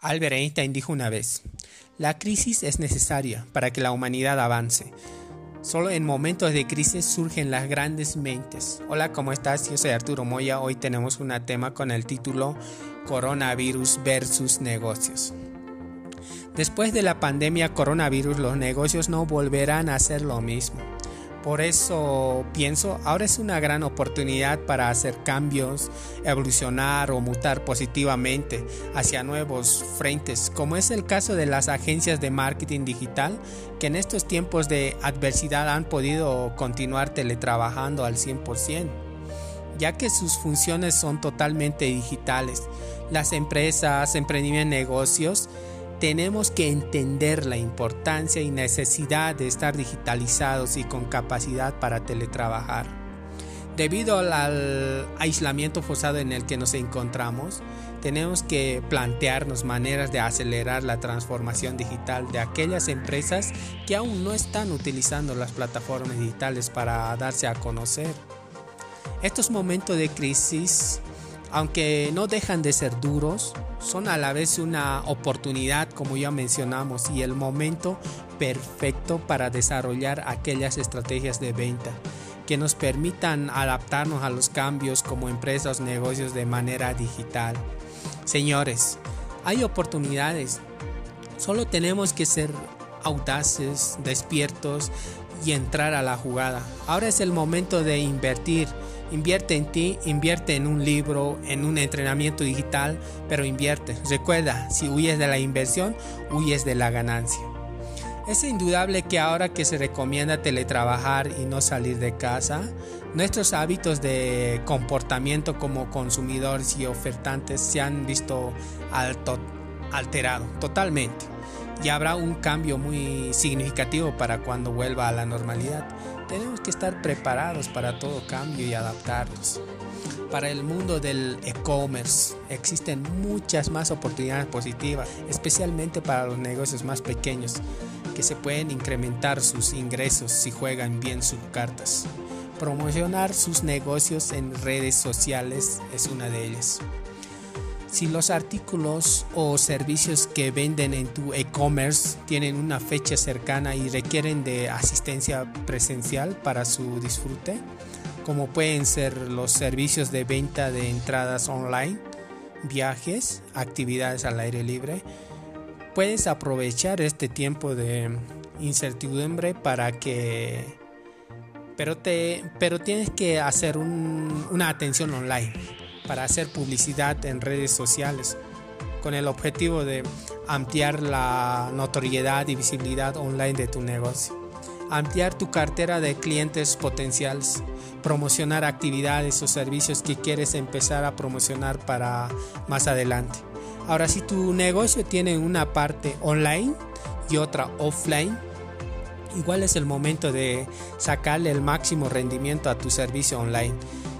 Albert Einstein dijo una vez, la crisis es necesaria para que la humanidad avance. Solo en momentos de crisis surgen las grandes mentes. Hola, ¿cómo estás? Yo soy Arturo Moya. Hoy tenemos un tema con el título Coronavirus versus negocios. Después de la pandemia coronavirus, los negocios no volverán a ser lo mismo. Por eso pienso, ahora es una gran oportunidad para hacer cambios, evolucionar o mutar positivamente hacia nuevos frentes, como es el caso de las agencias de marketing digital, que en estos tiempos de adversidad han podido continuar teletrabajando al 100%, ya que sus funciones son totalmente digitales. Las empresas, emprendimientos, negocios, tenemos que entender la importancia y necesidad de estar digitalizados y con capacidad para teletrabajar. Debido al, aislamiento forzado en el que nos encontramos, tenemos que plantearnos maneras de acelerar la transformación digital de aquellas empresas que aún no están utilizando las plataformas digitales para darse a conocer. Estos momentos de crisis aunque no dejan de ser duros, son a la vez una oportunidad, como ya mencionamos, y el momento perfecto para desarrollar aquellas estrategias de venta que nos permitan adaptarnos a los cambios como empresas o negocios de manera digital. Señores, hay oportunidades, solo tenemos que ser audaces, despiertos y entrar a la jugada. Ahora es el momento de invertir Invierte en ti, invierte en un libro, en un entrenamiento digital, pero invierte. Recuerda, si huyes de la inversión, huyes de la ganancia. Es indudable que ahora que se recomienda teletrabajar y no salir de casa, nuestros hábitos de comportamiento como consumidores y ofertantes se han visto alterados totalmente y habrá un cambio muy significativo para cuando vuelva a la normalidad. Tenemos que estar preparados para todo cambio y adaptarnos. Para el mundo del e-commerce existen muchas más oportunidades positivas, especialmente para los negocios más pequeños, que se pueden incrementar sus ingresos si juegan bien sus cartas. Promocionar sus negocios en redes sociales es una de ellas. Si los artículos o servicios que venden en tu e-commerce tienen una fecha cercana y requieren de asistencia presencial para su disfrute, como pueden ser los servicios de venta de entradas online, viajes, actividades al aire libre, puedes aprovechar este tiempo de incertidumbre para que pero te pero tienes que hacer una atención online para hacer publicidad en redes sociales con el objetivo de ampliar la notoriedad y visibilidad online de tu negocio, ampliar tu cartera de clientes potenciales, promocionar actividades o servicios que quieres empezar a promocionar para más adelante. Ahora, si tu negocio tiene una parte online y otra offline, igual es el momento de sacarle el máximo rendimiento a tu servicio online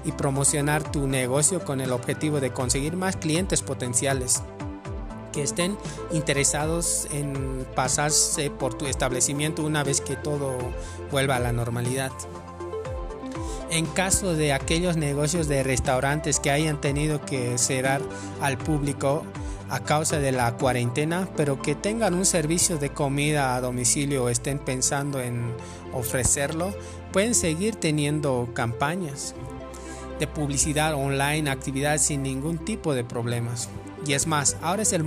y promocionar tu negocio con el objetivo de conseguir más clientes potenciales que estén interesados en pasarse por tu establecimiento una vez que todo vuelva a la normalidad. En caso de aquellos negocios de restaurantes que hayan tenido que cerrar al público a causa de la cuarentena, pero que tengan un servicio de comida a domicilio o estén pensando en ofrecerlo, pueden seguir teniendo campañas de publicidad online, actividades sin ningún tipo de problemas. Y es más, ahora es el,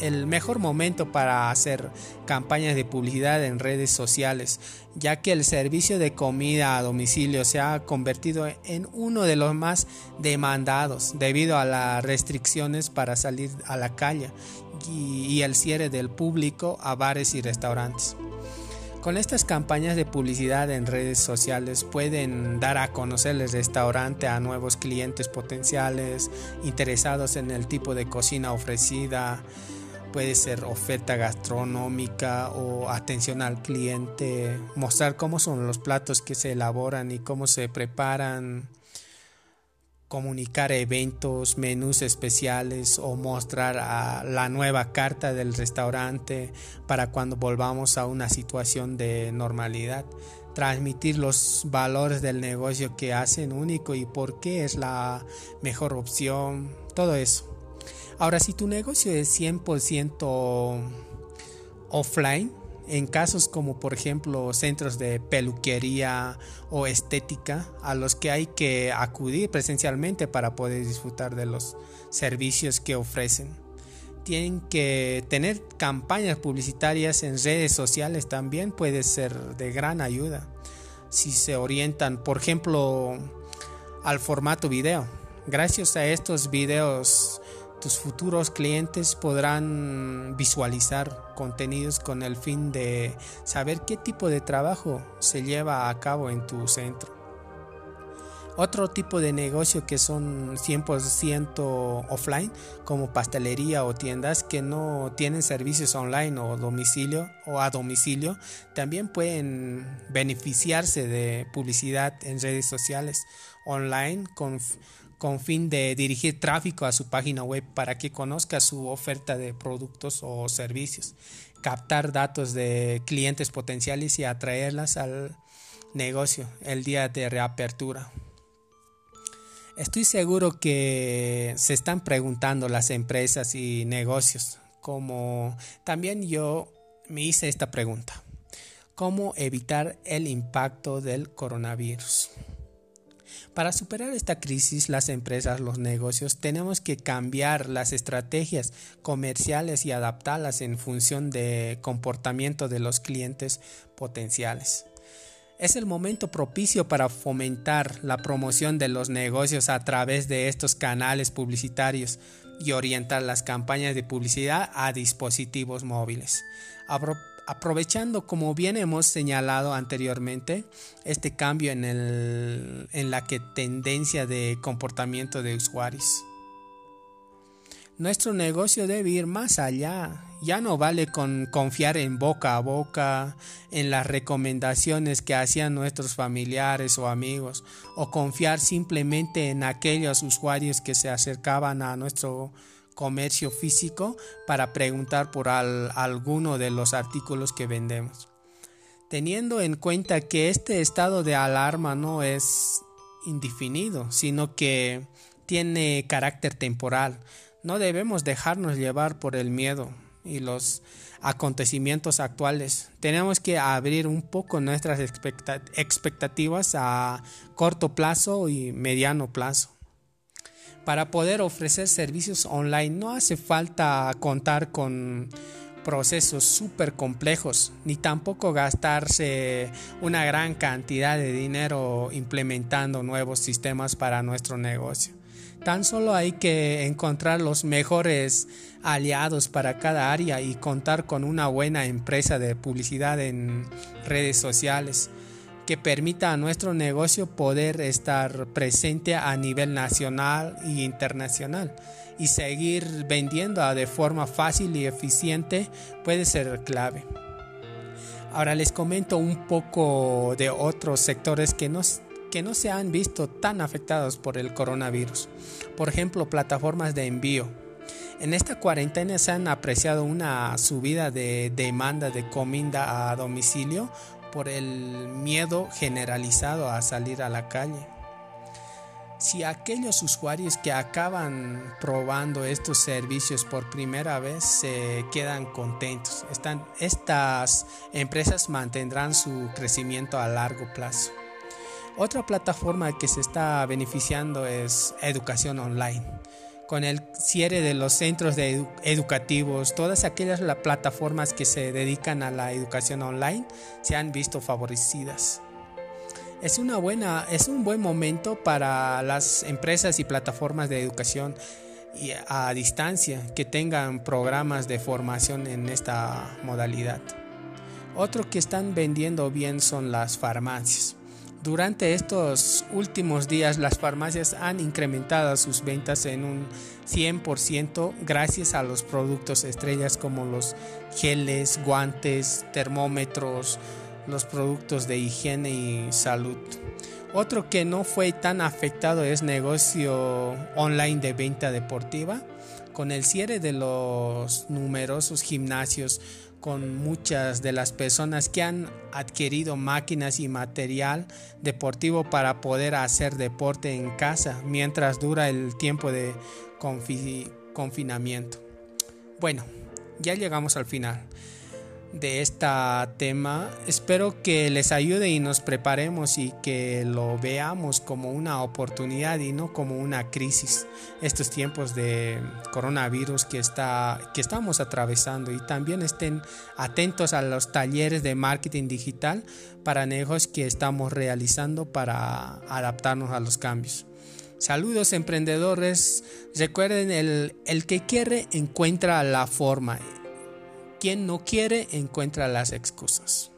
el mejor momento para hacer campañas de publicidad en redes sociales, ya que el servicio de comida a domicilio se ha convertido en uno de los más demandados debido a las restricciones para salir a la calle y el cierre del público a bares y restaurantes. Con estas campañas de publicidad en redes sociales pueden dar a conocer el restaurante a nuevos clientes potenciales interesados en el tipo de cocina ofrecida, puede ser oferta gastronómica o atención al cliente, mostrar cómo son los platos que se elaboran y cómo se preparan comunicar eventos, menús especiales o mostrar la nueva carta del restaurante para cuando volvamos a una situación de normalidad. Transmitir los valores del negocio que hacen único y por qué es la mejor opción, todo eso. Ahora, si tu negocio es 100% offline, en casos como por ejemplo centros de peluquería o estética a los que hay que acudir presencialmente para poder disfrutar de los servicios que ofrecen. Tienen que tener campañas publicitarias en redes sociales también puede ser de gran ayuda si se orientan por ejemplo al formato video. Gracias a estos videos tus futuros clientes podrán visualizar contenidos con el fin de saber qué tipo de trabajo se lleva a cabo en tu centro. Otro tipo de negocio que son 100% offline, como pastelería o tiendas que no tienen servicios online o domicilio o a domicilio, también pueden beneficiarse de publicidad en redes sociales online con con fin de dirigir tráfico a su página web para que conozca su oferta de productos o servicios, captar datos de clientes potenciales y atraerlas al negocio el día de reapertura. Estoy seguro que se están preguntando las empresas y negocios, como también yo me hice esta pregunta. ¿Cómo evitar el impacto del coronavirus? Para superar esta crisis, las empresas, los negocios, tenemos que cambiar las estrategias comerciales y adaptarlas en función de comportamiento de los clientes potenciales. Es el momento propicio para fomentar la promoción de los negocios a través de estos canales publicitarios y orientar las campañas de publicidad a dispositivos móviles aprovechando, como bien hemos señalado anteriormente, este cambio en, el, en la que tendencia de comportamiento de usuarios. Nuestro negocio debe ir más allá. Ya no vale con confiar en boca a boca, en las recomendaciones que hacían nuestros familiares o amigos, o confiar simplemente en aquellos usuarios que se acercaban a nuestro comercio físico para preguntar por alguno de los artículos que vendemos. Teniendo en cuenta que este estado de alarma no es indefinido, sino que tiene carácter temporal, no debemos dejarnos llevar por el miedo y los acontecimientos actuales. Tenemos que abrir un poco nuestras expectativas a corto plazo y mediano plazo. Para poder ofrecer servicios online no hace falta contar con procesos súper complejos, ni tampoco gastarse una gran cantidad de dinero implementando nuevos sistemas para nuestro negocio. Tan solo hay que encontrar los mejores aliados para cada área y contar con una buena empresa de publicidad en redes sociales que permita a nuestro negocio poder estar presente a nivel nacional e internacional y seguir vendiendo de forma fácil y eficiente puede ser clave. Ahora les comento un poco de otros sectores que no, que no se han visto tan afectados por el coronavirus. Por ejemplo, plataformas de envío. En esta cuarentena se han apreciado una subida de demanda de comida a domicilio por el miedo generalizado a salir a la calle. Si aquellos usuarios que acaban probando estos servicios por primera vez se quedan contentos, están, estas empresas mantendrán su crecimiento a largo plazo. Otra plataforma que se está beneficiando es educación online con el cierre de los centros educativos, todas aquellas plataformas que se dedican a la educación online se han visto favorecidas. Es, una buena, es un buen momento para las empresas y plataformas de educación a distancia que tengan programas de formación en esta modalidad. Otro que están vendiendo bien son las farmacias. Durante estos últimos días las farmacias han incrementado sus ventas en un 100% gracias a los productos estrellas como los geles, guantes, termómetros, los productos de higiene y salud. Otro que no fue tan afectado es negocio online de venta deportiva. Con el cierre de los numerosos gimnasios con muchas de las personas que han adquirido máquinas y material deportivo para poder hacer deporte en casa mientras dura el tiempo de confinamiento. Bueno, ya llegamos al final de este tema. Espero que les ayude y nos preparemos y que lo veamos como una oportunidad y no como una crisis. Estos tiempos de coronavirus que, está, que estamos atravesando y también estén atentos a los talleres de marketing digital para negocios que estamos realizando para adaptarnos a los cambios. Saludos emprendedores. Recuerden, el, el que quiere encuentra la forma. Quien no quiere encuentra las excusas.